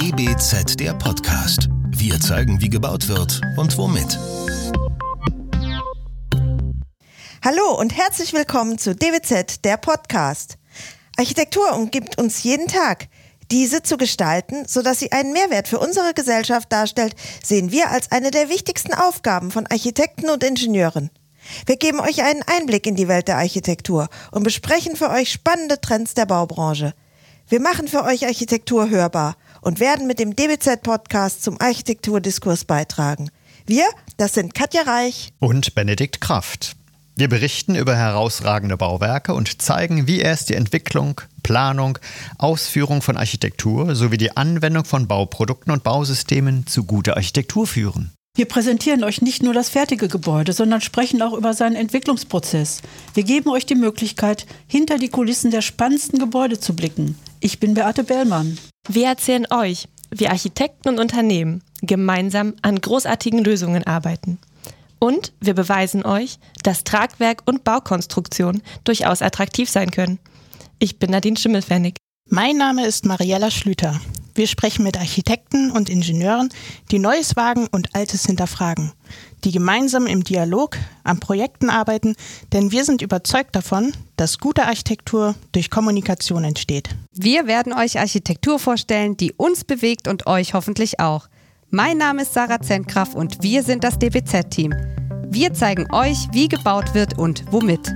DBZ der Podcast. Wir zeigen, wie gebaut wird und womit. Hallo und herzlich willkommen zu DWZ, der Podcast. Architektur umgibt uns jeden Tag. Diese zu gestalten, sodass sie einen Mehrwert für unsere Gesellschaft darstellt, sehen wir als eine der wichtigsten Aufgaben von Architekten und Ingenieuren. Wir geben euch einen Einblick in die Welt der Architektur und besprechen für euch spannende Trends der Baubranche. Wir machen für euch Architektur hörbar und werden mit dem DBZ-Podcast zum Architekturdiskurs beitragen. Wir, das sind Katja Reich und Benedikt Kraft. Wir berichten über herausragende Bauwerke und zeigen, wie erst die Entwicklung, Planung, Ausführung von Architektur sowie die Anwendung von Bauprodukten und Bausystemen zu guter Architektur führen. Wir präsentieren euch nicht nur das fertige Gebäude, sondern sprechen auch über seinen Entwicklungsprozess. Wir geben euch die Möglichkeit, hinter die Kulissen der spannendsten Gebäude zu blicken. Ich bin Beate Bellmann. Wir erzählen euch, wie Architekten und Unternehmen gemeinsam an großartigen Lösungen arbeiten. Und wir beweisen euch, dass Tragwerk und Baukonstruktion durchaus attraktiv sein können. Ich bin Nadine Schimmelfennig. Mein Name ist Mariella Schlüter. Wir sprechen mit Architekten und Ingenieuren, die Neues wagen und Altes hinterfragen, die gemeinsam im Dialog an Projekten arbeiten, denn wir sind überzeugt davon, dass gute Architektur durch Kommunikation entsteht. Wir werden euch Architektur vorstellen, die uns bewegt und euch hoffentlich auch. Mein Name ist Sarah Zentgraf und wir sind das DBZ-Team. Wir zeigen euch, wie gebaut wird und womit.